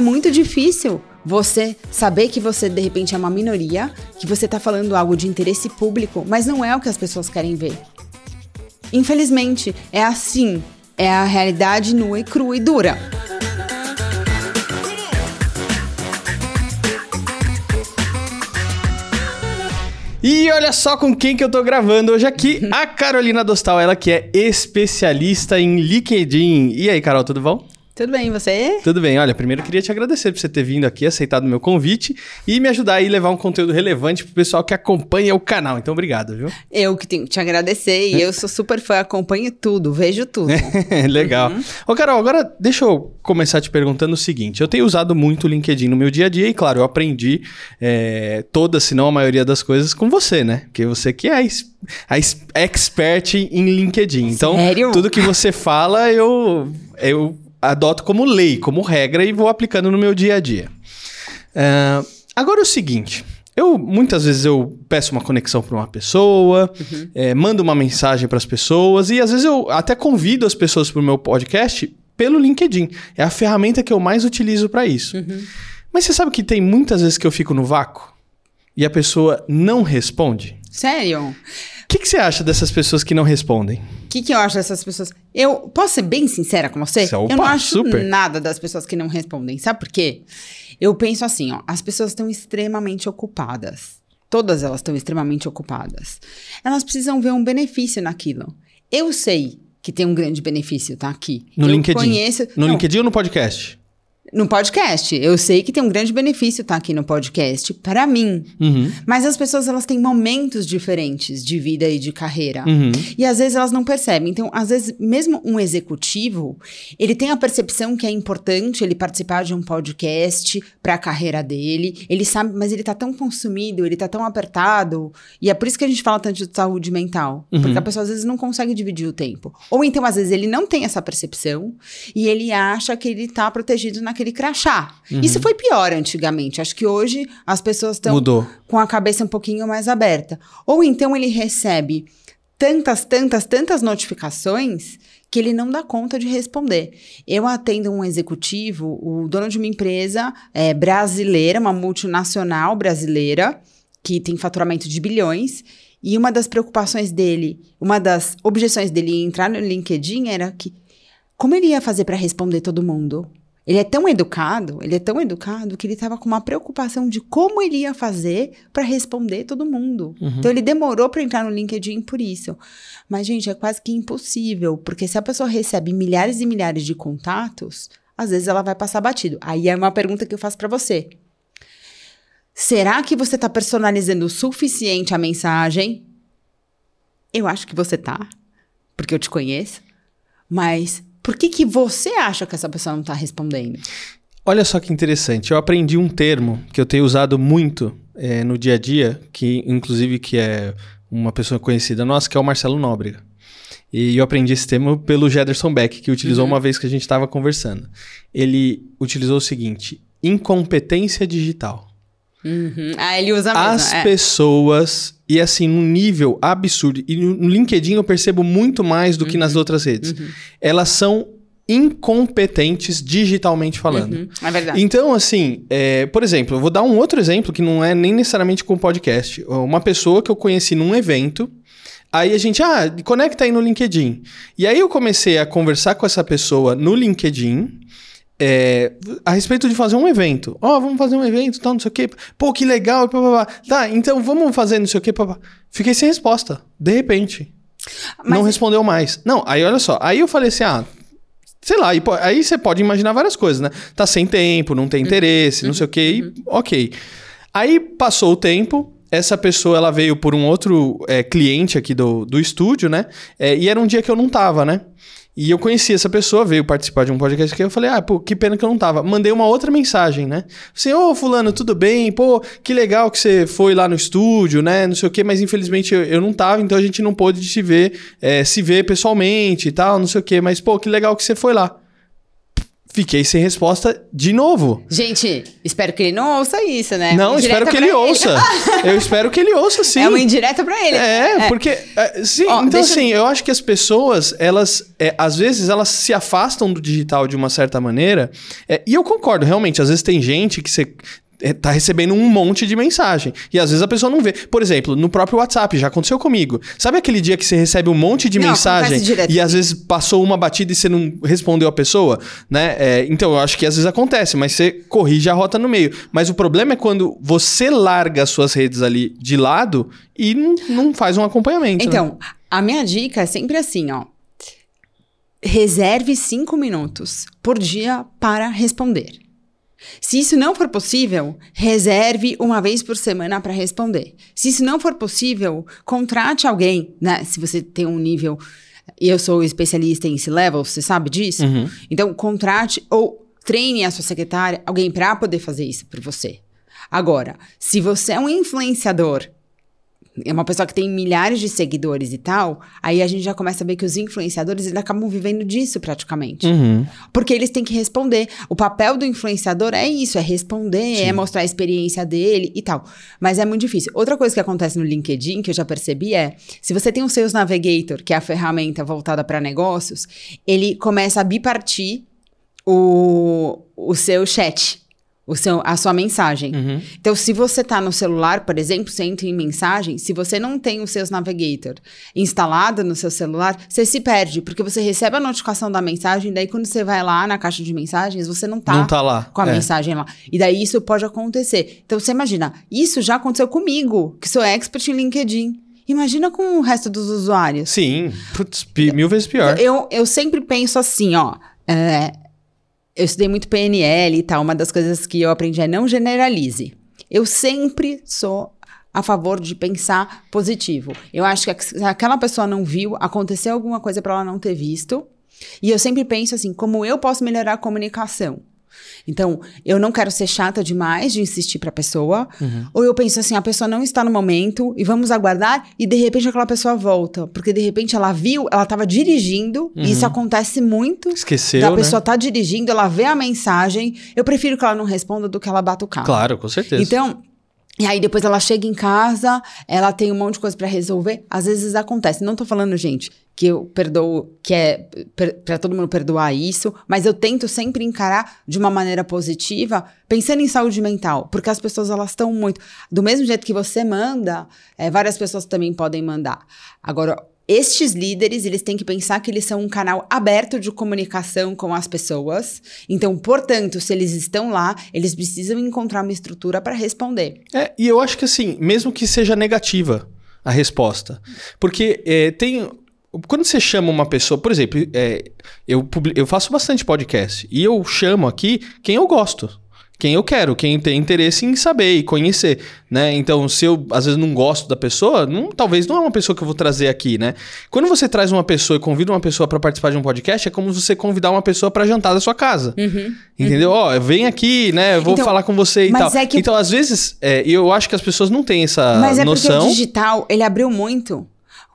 É muito difícil você saber que você de repente é uma minoria, que você tá falando algo de interesse público, mas não é o que as pessoas querem ver. Infelizmente, é assim. É a realidade nua e crua e dura. E olha só com quem que eu tô gravando hoje aqui, a Carolina Dostal, ela que é especialista em LinkedIn. E aí, Carol, tudo bom? Tudo bem, você? Tudo bem. Olha, primeiro eu queria te agradecer por você ter vindo aqui, aceitado o meu convite e me ajudar a levar um conteúdo relevante pro pessoal que acompanha o canal. Então, obrigado, viu? Eu que tenho que te agradecer e eu sou super fã, acompanho tudo, vejo tudo. Legal. Uhum. Ô, Carol, agora deixa eu começar te perguntando o seguinte. Eu tenho usado muito o LinkedIn no meu dia a dia e, claro, eu aprendi é, todas, se não a maioria das coisas, com você, né? Porque você que é a expert em LinkedIn. Então, Sério? tudo que você fala, eu, eu adoto como lei, como regra e vou aplicando no meu dia a dia. Uh, agora é o seguinte. Eu muitas vezes eu peço uma conexão para uma pessoa, uhum. é, mando uma mensagem para as pessoas e às vezes eu até convido as pessoas para o meu podcast pelo LinkedIn. É a ferramenta que eu mais utilizo para isso. Uhum. Mas você sabe que tem muitas vezes que eu fico no vácuo e a pessoa não responde? Sério? que, que você acha dessas pessoas que não respondem? O que, que eu acho dessas pessoas? Eu posso ser bem sincera com você? Opa, eu não acho super. nada das pessoas que não respondem. Sabe por quê? Eu penso assim, ó, as pessoas estão extremamente ocupadas. Todas elas estão extremamente ocupadas. Elas precisam ver um benefício naquilo. Eu sei que tem um grande benefício, tá aqui. No eu LinkedIn. Conheço... No não. LinkedIn ou no podcast? No podcast. Eu sei que tem um grande benefício estar tá aqui no podcast para mim. Uhum. Mas as pessoas elas têm momentos diferentes de vida e de carreira. Uhum. E às vezes elas não percebem. Então, às vezes, mesmo um executivo, ele tem a percepção que é importante ele participar de um podcast para a carreira dele. Ele sabe, mas ele tá tão consumido, ele tá tão apertado. E é por isso que a gente fala tanto de saúde mental. Uhum. Porque a pessoa às vezes não consegue dividir o tempo. Ou então, às vezes, ele não tem essa percepção e ele acha que ele tá protegido naquele aquele crachá. Uhum. Isso foi pior antigamente. Acho que hoje as pessoas estão com a cabeça um pouquinho mais aberta. Ou então ele recebe tantas, tantas, tantas notificações que ele não dá conta de responder. Eu atendo um executivo, o dono de uma empresa é, brasileira, uma multinacional brasileira, que tem faturamento de bilhões, e uma das preocupações dele, uma das objeções dele em entrar no LinkedIn era que como ele ia fazer para responder todo mundo? Ele é tão educado, ele é tão educado que ele estava com uma preocupação de como ele ia fazer para responder todo mundo. Uhum. Então ele demorou para entrar no LinkedIn por isso. Mas gente, é quase que impossível, porque se a pessoa recebe milhares e milhares de contatos, às vezes ela vai passar batido. Aí é uma pergunta que eu faço para você. Será que você está personalizando o suficiente a mensagem? Eu acho que você tá, porque eu te conheço. Mas por que, que você acha que essa pessoa não está respondendo? Olha só que interessante. Eu aprendi um termo que eu tenho usado muito é, no dia a dia, que inclusive que é uma pessoa conhecida nossa, que é o Marcelo Nóbrega. E eu aprendi esse termo pelo Jederson Beck, que utilizou uhum. uma vez que a gente estava conversando. Ele utilizou o seguinte: incompetência digital. Uhum. Ah, ele usa mesmo. As é. pessoas, e assim, num nível absurdo, e no LinkedIn eu percebo muito mais do uhum. que nas uhum. outras redes. Uhum. Elas são incompetentes digitalmente falando. Uhum. É verdade. Então, assim, é, por exemplo, eu vou dar um outro exemplo que não é nem necessariamente com podcast. Uma pessoa que eu conheci num evento. Aí a gente, ah, conecta aí no LinkedIn. E aí eu comecei a conversar com essa pessoa no LinkedIn é, a respeito de fazer um evento. Ó, oh, vamos fazer um evento, tal, não sei o quê. Pô, que legal, pá, pá, pá. Tá, então vamos fazer não sei o quê, pá, pá. Fiquei sem resposta, de repente. Mas... Não respondeu mais. Não, aí olha só. Aí eu falei assim, ah, sei lá, aí você pode imaginar várias coisas, né? Tá sem tempo, não tem interesse, uhum. não sei o quê, uhum. ok. Aí passou o tempo, essa pessoa ela veio por um outro é, cliente aqui do, do estúdio, né? É, e era um dia que eu não tava, né? E eu conheci essa pessoa, veio participar de um podcast que eu falei, ah, pô, que pena que eu não tava. Mandei uma outra mensagem, né? Assim, ô, oh, fulano, tudo bem? Pô, que legal que você foi lá no estúdio, né? Não sei o quê, mas infelizmente eu, eu não tava, então a gente não pôde se ver, é, se ver pessoalmente e tal, não sei o quê. Mas, pô, que legal que você foi lá. Fiquei sem resposta de novo. Gente, espero que ele não ouça isso, né? Não, espero que ele, ele, ouça. eu espero que ele ouça, sim. É uma indireta pra ele. É, é. porque. É, sim, Ó, então, assim, eu... eu... acho que as pessoas, elas. É, às vezes, elas se afastam do digital de uma certa maneira. É, e eu concordo, realmente. Às vezes tem gente que você tá recebendo um monte de mensagem. E às vezes a pessoa não vê. Por exemplo, no próprio WhatsApp, já aconteceu comigo. Sabe aquele dia que você recebe um monte de não, mensagem e às vezes passou uma batida e você não respondeu a pessoa, né? É, então, eu acho que às vezes acontece, mas você corrige a rota no meio. Mas o problema é quando você larga as suas redes ali de lado e não, não faz um acompanhamento. Então, né? a minha dica é sempre assim, ó. Reserve cinco minutos por dia para responder. Se isso não for possível, reserve uma vez por semana para responder. Se isso não for possível, contrate alguém, né? Se você tem um nível. Eu sou especialista em C-level, você sabe disso? Uhum. Então, contrate ou treine a sua secretária, alguém para poder fazer isso por você. Agora, se você é um influenciador é uma pessoa que tem milhares de seguidores e tal, aí a gente já começa a ver que os influenciadores eles acabam vivendo disso praticamente. Uhum. Porque eles têm que responder. O papel do influenciador é isso, é responder, Sim. é mostrar a experiência dele e tal. Mas é muito difícil. Outra coisa que acontece no LinkedIn, que eu já percebi, é se você tem o Sales Navigator, que é a ferramenta voltada para negócios, ele começa a bipartir o, o seu chat o seu, a sua mensagem. Uhum. Então, se você está no celular, por exemplo, você entra em mensagem, se você não tem o Seus Navigator instalado no seu celular, você se perde, porque você recebe a notificação da mensagem, daí quando você vai lá na caixa de mensagens, você não está tá lá. com a é. mensagem lá. E daí isso pode acontecer. Então, você imagina, isso já aconteceu comigo, que sou expert em LinkedIn. Imagina com o resto dos usuários. Sim, putz, mil vezes pior. Eu, eu sempre penso assim, ó. É, eu estudei muito PNL e tal. Uma das coisas que eu aprendi é não generalize. Eu sempre sou a favor de pensar positivo. Eu acho que se aquela pessoa não viu, aconteceu alguma coisa para ela não ter visto. E eu sempre penso assim, como eu posso melhorar a comunicação? Então, eu não quero ser chata demais de insistir para a pessoa, uhum. ou eu penso assim, a pessoa não está no momento e vamos aguardar e de repente aquela pessoa volta, porque de repente ela viu, ela estava dirigindo, uhum. e isso uhum. acontece muito. Esqueceu, da né? pessoa tá dirigindo, ela vê a mensagem, eu prefiro que ela não responda do que ela bata o carro. Claro, com certeza. Então, e aí depois ela chega em casa, ela tem um monte de coisa para resolver. Às vezes acontece. Não tô falando, gente, que eu perdoo, que é para todo mundo perdoar isso, mas eu tento sempre encarar de uma maneira positiva, pensando em saúde mental, porque as pessoas elas estão muito do mesmo jeito que você manda, é, várias pessoas também podem mandar. Agora, estes líderes, eles têm que pensar que eles são um canal aberto de comunicação com as pessoas. Então, portanto, se eles estão lá, eles precisam encontrar uma estrutura para responder. É, e eu acho que assim, mesmo que seja negativa a resposta, porque é, tem quando você chama uma pessoa, por exemplo, é, eu, eu faço bastante podcast e eu chamo aqui quem eu gosto quem eu quero, quem tem interesse em saber e conhecer, né? Então, se eu às vezes não gosto da pessoa, não, talvez não é uma pessoa que eu vou trazer aqui, né? Quando você traz uma pessoa e convida uma pessoa para participar de um podcast, é como você convidar uma pessoa para jantar da sua casa. Uhum, entendeu? Uhum. Ó, uhum. vem aqui, né? Eu vou então, falar com você e tal. É que... Então, às vezes, é, eu acho que as pessoas não têm essa mas é noção. Mas é porque o digital, ele abriu muito.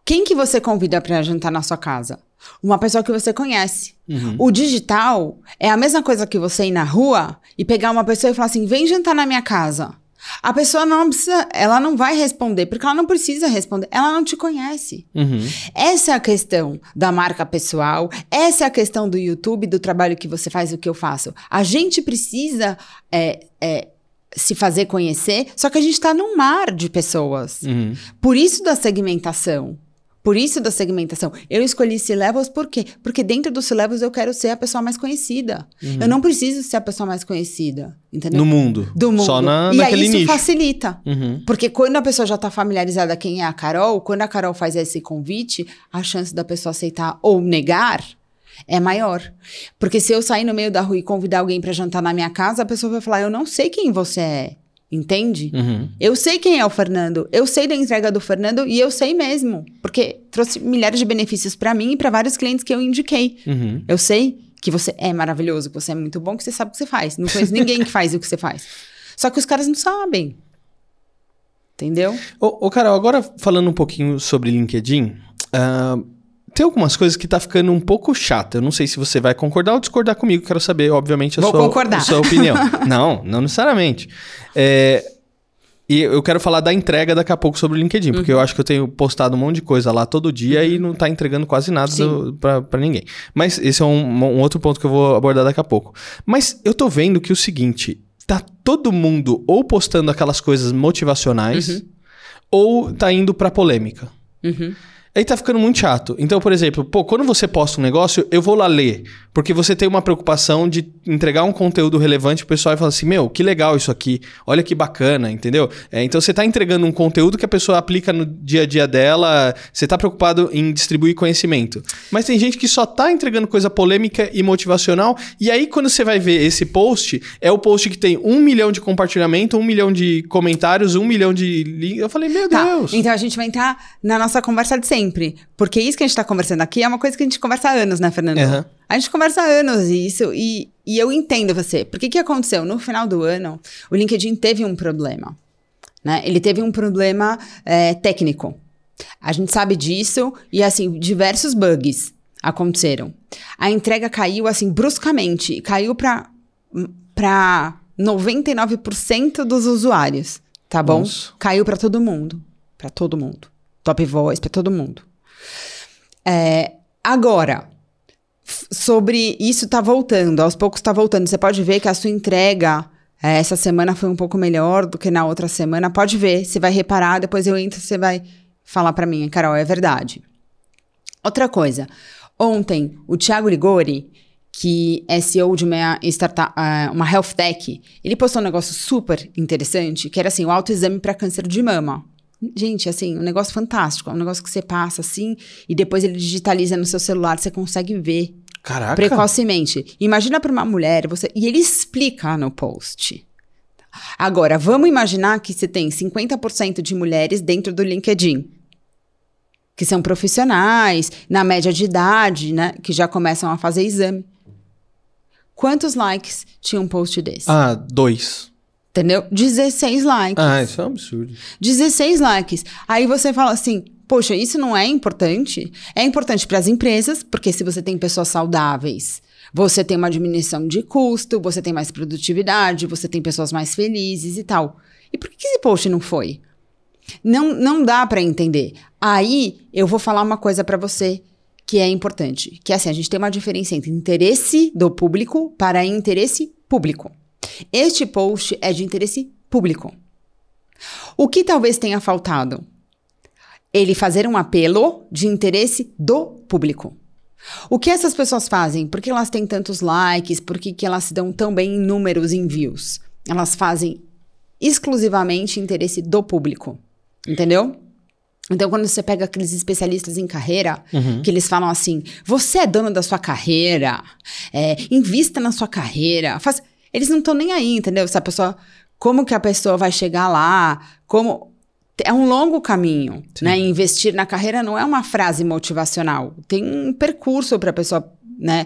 Quem que você convida para jantar na sua casa? Uma pessoa que você conhece. Uhum. O digital é a mesma coisa que você ir na rua e pegar uma pessoa e falar assim: vem jantar na minha casa. A pessoa não precisa, ela não vai responder, porque ela não precisa responder, ela não te conhece. Uhum. Essa é a questão da marca pessoal, essa é a questão do YouTube, do trabalho que você faz, o que eu faço. A gente precisa é, é, se fazer conhecer, só que a gente está num mar de pessoas. Uhum. Por isso da segmentação. Por isso da segmentação. Eu escolhi C-Levels por quê? Porque dentro do C-Levels eu quero ser a pessoa mais conhecida. Uhum. Eu não preciso ser a pessoa mais conhecida, entendeu? No mundo. Do mundo. Só na, e naquele aí isso nicho. facilita. Uhum. Porque quando a pessoa já está familiarizada quem é a Carol, quando a Carol faz esse convite, a chance da pessoa aceitar ou negar é maior. Porque se eu sair no meio da rua e convidar alguém para jantar na minha casa, a pessoa vai falar: "Eu não sei quem você é". Entende? Uhum. Eu sei quem é o Fernando, eu sei da entrega do Fernando e eu sei mesmo, porque trouxe milhares de benefícios para mim e para vários clientes que eu indiquei. Uhum. Eu sei que você é maravilhoso, que você é muito bom, que você sabe o que você faz. Não conheço ninguém que faz o que você faz. Só que os caras não sabem. Entendeu? Ô, ô Carol, agora falando um pouquinho sobre LinkedIn, uh, tem algumas coisas que tá ficando um pouco chata. Eu não sei se você vai concordar ou discordar comigo. Quero saber, obviamente, a, Vou sua, concordar. a sua opinião. não, não necessariamente. É, e eu quero falar da entrega daqui a pouco sobre o LinkedIn, porque eu acho que eu tenho postado um monte de coisa lá todo dia e não tá entregando quase nada pra ninguém. Mas esse é um, um outro ponto que eu vou abordar daqui a pouco. Mas eu tô vendo que o seguinte, tá todo mundo ou postando aquelas coisas motivacionais ou tá indo pra polêmica. Uhum. Aí tá ficando muito chato. Então, por exemplo, pô, quando você posta um negócio, eu vou lá ler. Porque você tem uma preocupação de entregar um conteúdo relevante pro pessoal e falar assim: meu, que legal isso aqui. Olha que bacana, entendeu? É, então você tá entregando um conteúdo que a pessoa aplica no dia a dia dela. Você tá preocupado em distribuir conhecimento. Mas tem gente que só tá entregando coisa polêmica e motivacional. E aí, quando você vai ver esse post, é o post que tem um milhão de compartilhamento, um milhão de comentários, um milhão de. Eu falei, meu Tá, Deus. então a gente vai entrar na nossa conversa de sempre. Porque isso que a gente tá conversando aqui é uma coisa que a gente conversa há anos, né, Fernando? Aham. A gente conversa há anos isso e, e eu entendo você. Porque o que aconteceu? No final do ano, o LinkedIn teve um problema. Né? Ele teve um problema é, técnico. A gente sabe disso e, assim, diversos bugs aconteceram. A entrega caiu, assim, bruscamente. Caiu para para 99% dos usuários, tá bom? Nossa. Caiu para todo mundo. Para todo mundo. Top Voice, para todo mundo. É, agora, sobre isso tá voltando, aos poucos tá voltando. Você pode ver que a sua entrega é, essa semana foi um pouco melhor do que na outra semana. Pode ver, você vai reparar, depois eu entro, você vai falar para mim, Carol, é verdade. Outra coisa, ontem o Thiago Ligori, que é CEO de uma startup, ah, uma health tech, ele postou um negócio super interessante, que era assim, o autoexame para câncer de mama. Gente, assim, um negócio fantástico, é um negócio que você passa assim e depois ele digitaliza no seu celular, você consegue ver Caraca. precocemente. Imagina para uma mulher, você e ele explica no post. Agora, vamos imaginar que você tem 50% de mulheres dentro do LinkedIn que são profissionais, na média de idade, né, que já começam a fazer exame. Quantos likes tinha um post desse? Ah, dois. Entendeu? 16 likes. Ah, isso é um absurdo. 16 likes. Aí você fala assim: poxa, isso não é importante? É importante para as empresas, porque se você tem pessoas saudáveis, você tem uma diminuição de custo, você tem mais produtividade, você tem pessoas mais felizes e tal. E por que esse post não foi? Não, não dá para entender. Aí eu vou falar uma coisa para você que é importante, que é assim, a gente tem uma diferença entre interesse do público para interesse público. Este post é de interesse público. O que talvez tenha faltado? Ele fazer um apelo de interesse do público. O que essas pessoas fazem? Por que elas têm tantos likes? Por que, que elas se dão tão bem em números, em views? Elas fazem exclusivamente interesse do público. Entendeu? Então, quando você pega aqueles especialistas em carreira, que eles falam assim: você é dono da sua carreira, é, invista na sua carreira. Faz... Eles não estão nem aí, entendeu? Se a pessoa. Como que a pessoa vai chegar lá? Como. É um longo caminho, né? Investir na carreira não é uma frase motivacional. Tem um percurso para a pessoa, né,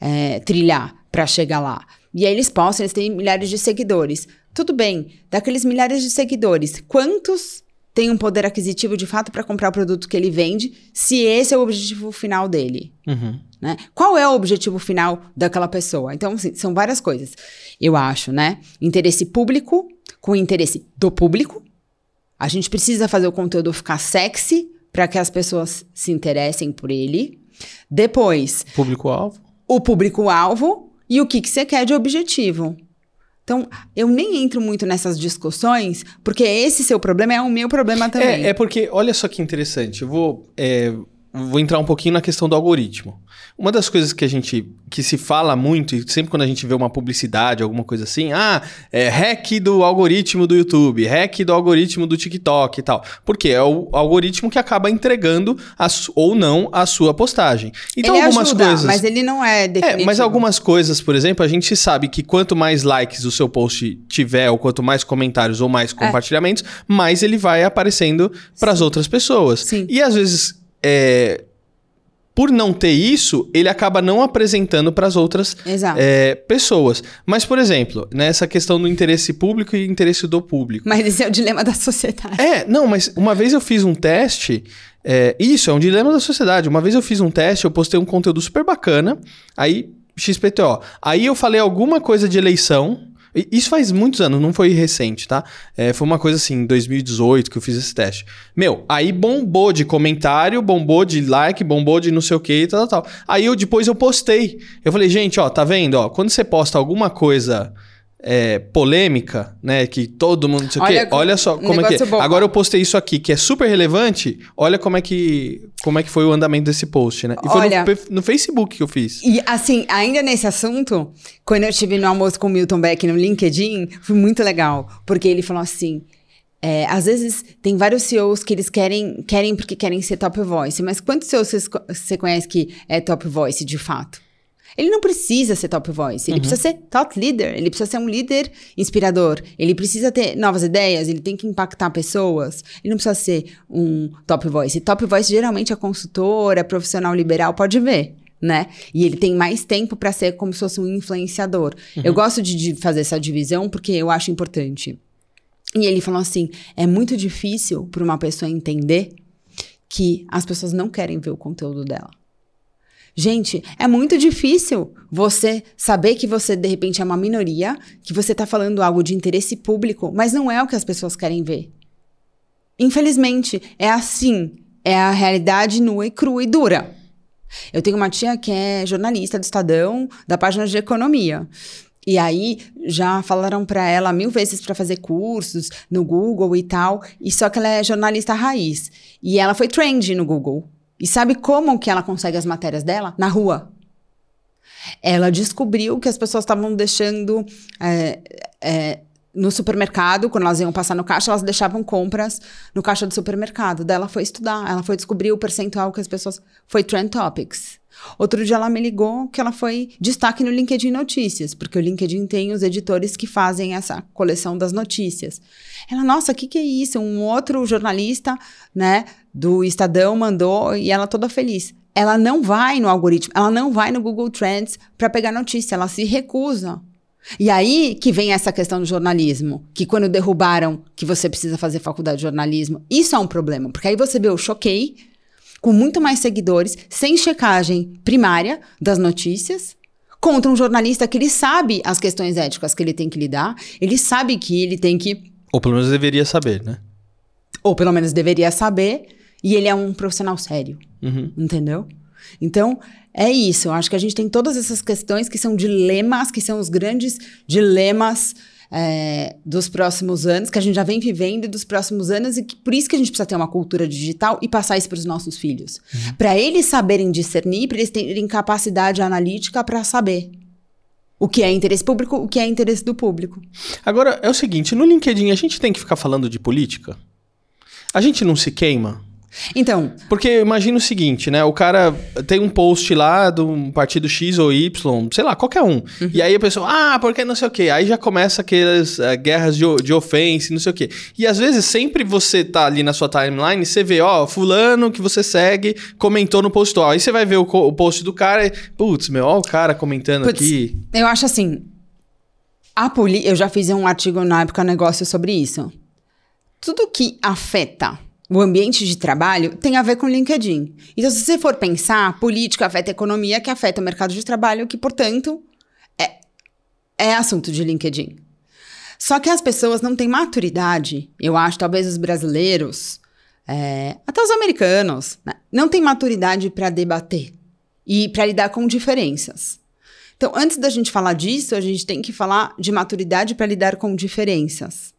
é, trilhar para chegar lá. E aí eles postam, eles têm milhares de seguidores. Tudo bem, daqueles milhares de seguidores, quantos têm um poder aquisitivo de fato para comprar o produto que ele vende, se esse é o objetivo final dele? Uhum. Né? Qual é o objetivo final daquela pessoa? Então, assim, são várias coisas. Eu acho, né? Interesse público com interesse do público. A gente precisa fazer o conteúdo ficar sexy para que as pessoas se interessem por ele. Depois, Público-alvo. o público-alvo e o que, que você quer de objetivo. Então, eu nem entro muito nessas discussões, porque esse seu problema é o meu problema também. É, é porque, olha só que interessante, eu vou, é, vou entrar um pouquinho na questão do algoritmo. Uma das coisas que a gente, que se fala muito, e sempre quando a gente vê uma publicidade, alguma coisa assim, ah, é hack do algoritmo do YouTube, hack do algoritmo do TikTok e tal. Porque é o algoritmo que acaba entregando a ou não a sua postagem. Então, ele algumas ajuda, coisas. mas ele não é definitivo. É, mas algumas coisas, por exemplo, a gente sabe que quanto mais likes o seu post tiver, ou quanto mais comentários ou É. mais compartilhamentos, mais ele vai aparecendo para as outras pessoas. Sim. E às vezes, é, por não ter isso, ele acaba não apresentando para as outras é, pessoas. Mas, por exemplo, nessa questão do interesse público e interesse do público. Mas esse é o dilema da sociedade. É, não, mas uma vez eu fiz um teste É, isso é um dilema da sociedade. Uma vez eu fiz um teste, eu postei um conteúdo super bacana, aí XPTO. Aí eu falei alguma coisa de eleição, isso faz muitos anos, não foi recente, tá? É, foi uma coisa assim, em 2018 que eu fiz esse teste. Meu, aí bombou de comentário, bombou de like, bombou de não sei o que e tal, tal, tal. Aí eu depois eu postei. Eu falei, gente, ó, tá vendo? Ó, quando você posta alguma coisa é, polêmica, né? Que todo mundo. Olha, olha só como é que é. Bom. Agora eu postei isso aqui, que é super relevante. Olha como é que, como é que foi o andamento desse post, né? E foi olha, no, no, Facebook que eu fiz. E assim, ainda nesse assunto, quando eu estive no almoço com o Milton Beck no LinkedIn, foi muito legal. Porque ele falou assim. É, às vezes tem vários CEOs que eles querem, querem porque querem ser top voice, mas quantos CEOs você conhece que é top voice de fato? Ele não precisa ser top voice, ele uhum. precisa ser top leader, ele precisa ser um líder inspirador, ele precisa ter novas ideias, ele tem que impactar pessoas, ele não precisa ser um top voice. Top voice geralmente é consultora, profissional liberal, pode ver. Né? E ele tem mais tempo para ser como se fosse um influenciador. Uhum. Eu gosto de, de fazer essa divisão porque eu acho importante. E ele falou assim: é muito difícil para uma pessoa entender que as pessoas não querem ver o conteúdo dela. Gente, é muito difícil você saber que você, de repente, é uma minoria, que você está falando algo de interesse público, mas não é o que as pessoas querem ver. Infelizmente, é assim. É a realidade nua e crua e dura. Eu tenho uma tia que é jornalista do Estadão, da página de economia. E aí já falaram para ela mil vezes para fazer cursos no Google e tal, e só que ela é jornalista raiz. E ela foi trend no Google. E sabe como que ela consegue as matérias dela? Na rua. Ela descobriu que as pessoas estavam deixando é, é, no supermercado, quando elas iam passar no caixa, elas deixavam compras no caixa do supermercado. Daí ela foi estudar, ela foi descobrir o percentual que as pessoas. Foi Trend Topics. Outro dia ela me ligou que ela foi destaque no LinkedIn Notícias, porque o LinkedIn tem os editores que fazem essa coleção das notícias. Ela, nossa, o que, que é isso? Um outro jornalista, né, do Estadão mandou e ela toda feliz. Ela não vai no algoritmo, ela não vai no Google Trends para pegar notícia, ela se recusa. E aí que vem essa questão do jornalismo, que quando derrubaram que você precisa fazer faculdade de jornalismo, isso é um problema, porque aí você vê o Choquei, com muito mais seguidores, sem checagem primária das notícias, contra um jornalista que ele sabe as questões éticas que ele tem que lidar, ele sabe que ele tem que. Ou pelo menos deveria saber, né? Ou pelo menos deveria saber, e ele é um profissional sério. Uhum. Entendeu? Então, é isso. Eu acho que a gente tem todas essas questões que são dilemas, que são os grandes dilemas é, dos próximos anos, que a gente já vem vivendo e dos próximos anos, e que por isso que a gente precisa ter uma cultura digital e passar isso para os nossos filhos. Uhum. Para eles saberem discernir, para eles terem capacidade analítica para saber. O que é interesse público, o que é interesse do público. Agora, é o seguinte, no LinkedIn a gente tem que ficar falando de política? A gente não se queima? Então. Porque imagina o seguinte, né? O cara tem um post lá do partido X ou Y, sei lá, qualquer um. Uhum. E aí a pessoa, ah, porque não sei o quê. Aí já começa aquelas uh, guerras de, de ofensa, não sei o quê. E às vezes sempre você tá ali na sua timeline, você vê, ó, fulano que você segue comentou no post. Ó, aí você vai ver o, o post do cara e, putz, meu, ó o cara comentando Puts, aqui. Eu acho assim. A poli eu já fiz um artigo na época negócio sobre isso. Tudo que afeta o ambiente de trabalho tem a ver com o LinkedIn. Então, se você for pensar, política afeta a economia, que afeta o mercado de trabalho, que, portanto, é, é assunto de LinkedIn. Só que as pessoas não têm maturidade, eu acho, talvez os brasileiros, é, até os americanos, né, não têm maturidade para debater e para lidar com diferenças. Então, antes da gente falar disso, a gente tem que falar de maturidade para lidar com diferenças.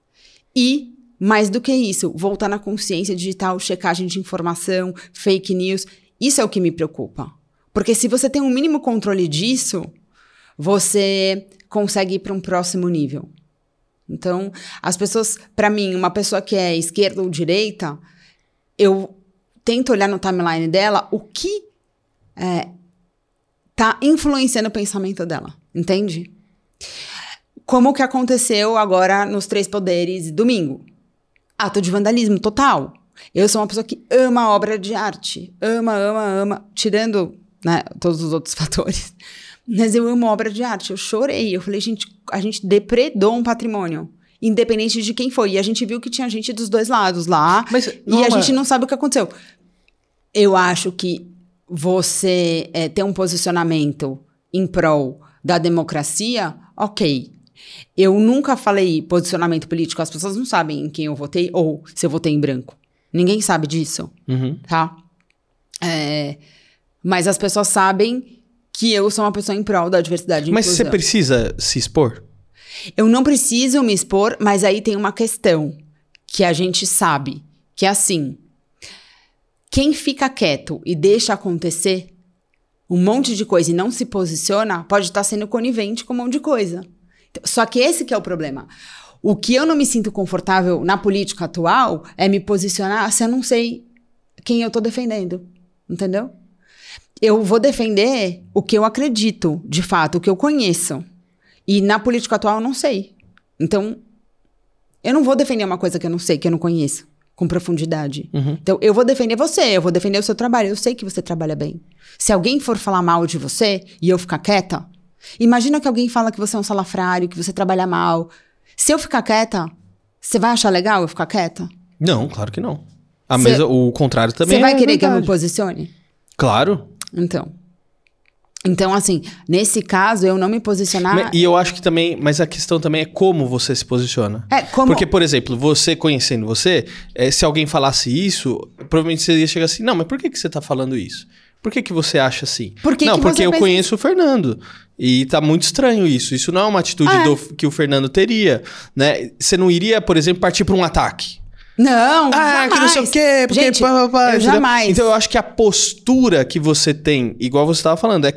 E mais do que isso, voltar na consciência digital, checagem de informação, fake news, isso é o que me preocupa. Porque se você tem um mínimo controle disso, você consegue ir para um próximo nível. Então, as pessoas, para mim, uma pessoa que é esquerda ou direita, eu tento olhar no timeline dela o que é, tá influenciando o pensamento dela, entende? Como que aconteceu agora nos Três Poderes domingo ato de vandalismo total. Eu sou uma pessoa que ama obra de arte. Ama, ama, ama. Tirando né, todos os outros fatores. Mas eu amo obra de arte. Eu chorei. Eu falei, gente, a gente depredou um patrimônio. Independente de quem foi. E a gente viu que tinha gente dos dois lados lá. Mas, e a gente não sabe o que aconteceu. eu acho que você é, ter um posicionamento em prol da democracia, ok. Eu nunca falei posicionamento político, as pessoas não sabem em quem eu votei ou se eu votei em branco. Ninguém sabe disso, Uhum. tá? É, mas as pessoas sabem que eu sou uma pessoa em prol da diversidade Mas você precisa se expor? Eu não preciso me expor, mas aí tem uma questão que a gente sabe, que é assim: quem fica quieto e deixa acontecer um monte de coisa e não se posiciona, pode estar sendo conivente com um monte de coisa. Só que esse que é o problema. O que eu não me sinto confortável na política atual é me posicionar se eu não sei quem eu tô defendendo. Entendeu? Eu vou defender o que eu acredito, de fato, o que eu conheço. E na política atual eu não sei. Então, eu não vou defender uma coisa que eu não sei, que eu não conheço, com profundidade. Então, eu vou defender você, eu vou defender o seu trabalho. Eu sei que você trabalha bem. Se alguém for falar mal de você e eu ficar quieta, imagina que alguém fala que você é um salafrário, que você trabalha mal. Se eu ficar quieta, você vai achar legal eu ficar quieta? Não, claro que não. A Cê- mesa, o contrário também Você vai é querer que eu me verdade. posicione? Claro. Então. Então, assim, nesse caso, eu não me posicionar. E eu acho que também, mas a questão também é como você se posiciona. É, como. Porque, por exemplo, você conhecendo você, eh, se alguém falasse isso, provavelmente você ia chegar assim, não, mas por que, que você tá falando isso? Por que, que você acha assim? Por que não, que porque eu pensa conheço o Fernando. E tá muito estranho isso. Isso não é uma atitude Ah, do- que o Fernando teria, né? Você não iria, por exemplo, partir para um ataque. Não, Ah, que não sei o jamais. quê, porque Gente, pá, pá, pá, eu jamais. Então eu acho que a postura que você tem, igual você estava falando, é,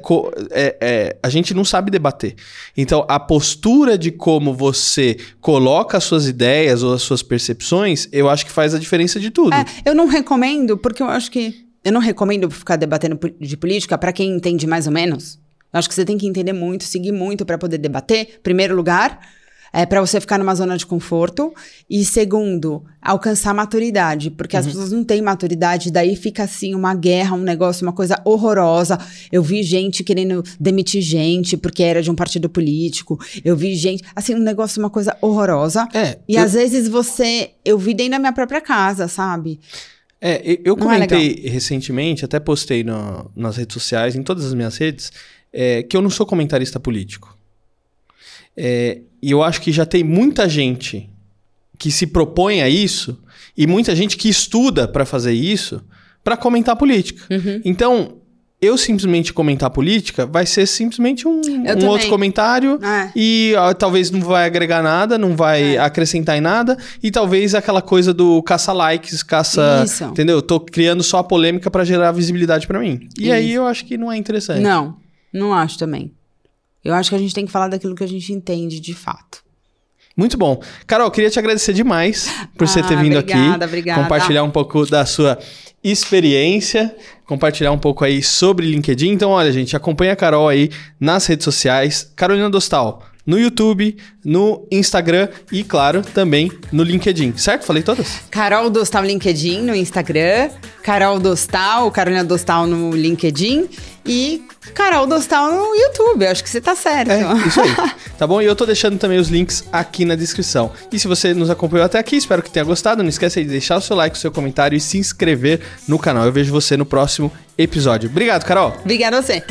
é- é- a gente não sabe debater. Então a postura de como você coloca as suas ideias ou as suas percepções, eu acho que faz a diferença de tudo. É, eu não recomendo, porque eu acho que. Eu não recomendo ficar debatendo de política pra quem entende mais ou menos. Eu acho que você tem que entender muito, seguir muito pra poder debater. Primeiro lugar, é para você ficar numa zona de conforto. E segundo, alcançar maturidade, porque as pessoas não têm maturidade, daí fica assim uma guerra, um negócio, uma coisa horrorosa. Eu vi gente querendo demitir gente porque era de um partido político. Eu vi gente, assim, um negócio, uma coisa horrorosa. É, E eu- às vezes você. Eu vi dentro da minha própria casa, sabe? É, eu- é comentei recentemente, até postei no- nas redes sociais, em todas as minhas redes, é, que eu não sou comentarista político. É, e eu acho que já tem muita gente que se propõe a isso e muita gente que estuda para fazer isso para comentar política. Uhum. Então, eu simplesmente comentar política vai ser simplesmente um, um outro comentário É. e ó, talvez não vai agregar nada, não vai É. acrescentar em nada. E talvez aquela coisa do caça-likes, caça. Isso. Entendeu? Eu tô criando só a polêmica pra gerar visibilidade pra mim. E aí Isso. eu acho que não é interessante. Não, não acho também. Eu acho que a gente tem que falar daquilo que a gente entende de fato. Muito bom. Carol, queria te agradecer demais por você Ah, ter vindo obrigada, aqui. obrigada. Compartilhar um pouco da sua experiência, compartilhar um pouco aí sobre LinkedIn. Então, olha, gente, acompanha a Carol aí nas redes sociais. Carolina Dostal. No YouTube, no Instagram e, claro, também no LinkedIn. Certo? Falei todas? Carol Dostal LinkedIn no Instagram, Carol Dostal, Carolina Dostal no LinkedIn e Carol Dostal no YouTube. Eu acho que você tá certo. É, isso aí. Tá bom? E eu tô deixando também os links aqui na descrição. E se você nos acompanhou até aqui, espero que tenha gostado. Não esqueça de deixar o seu like, o seu comentário e se inscrever no canal. Eu vejo você no próximo episódio. Obrigado, Carol! Obrigada a você.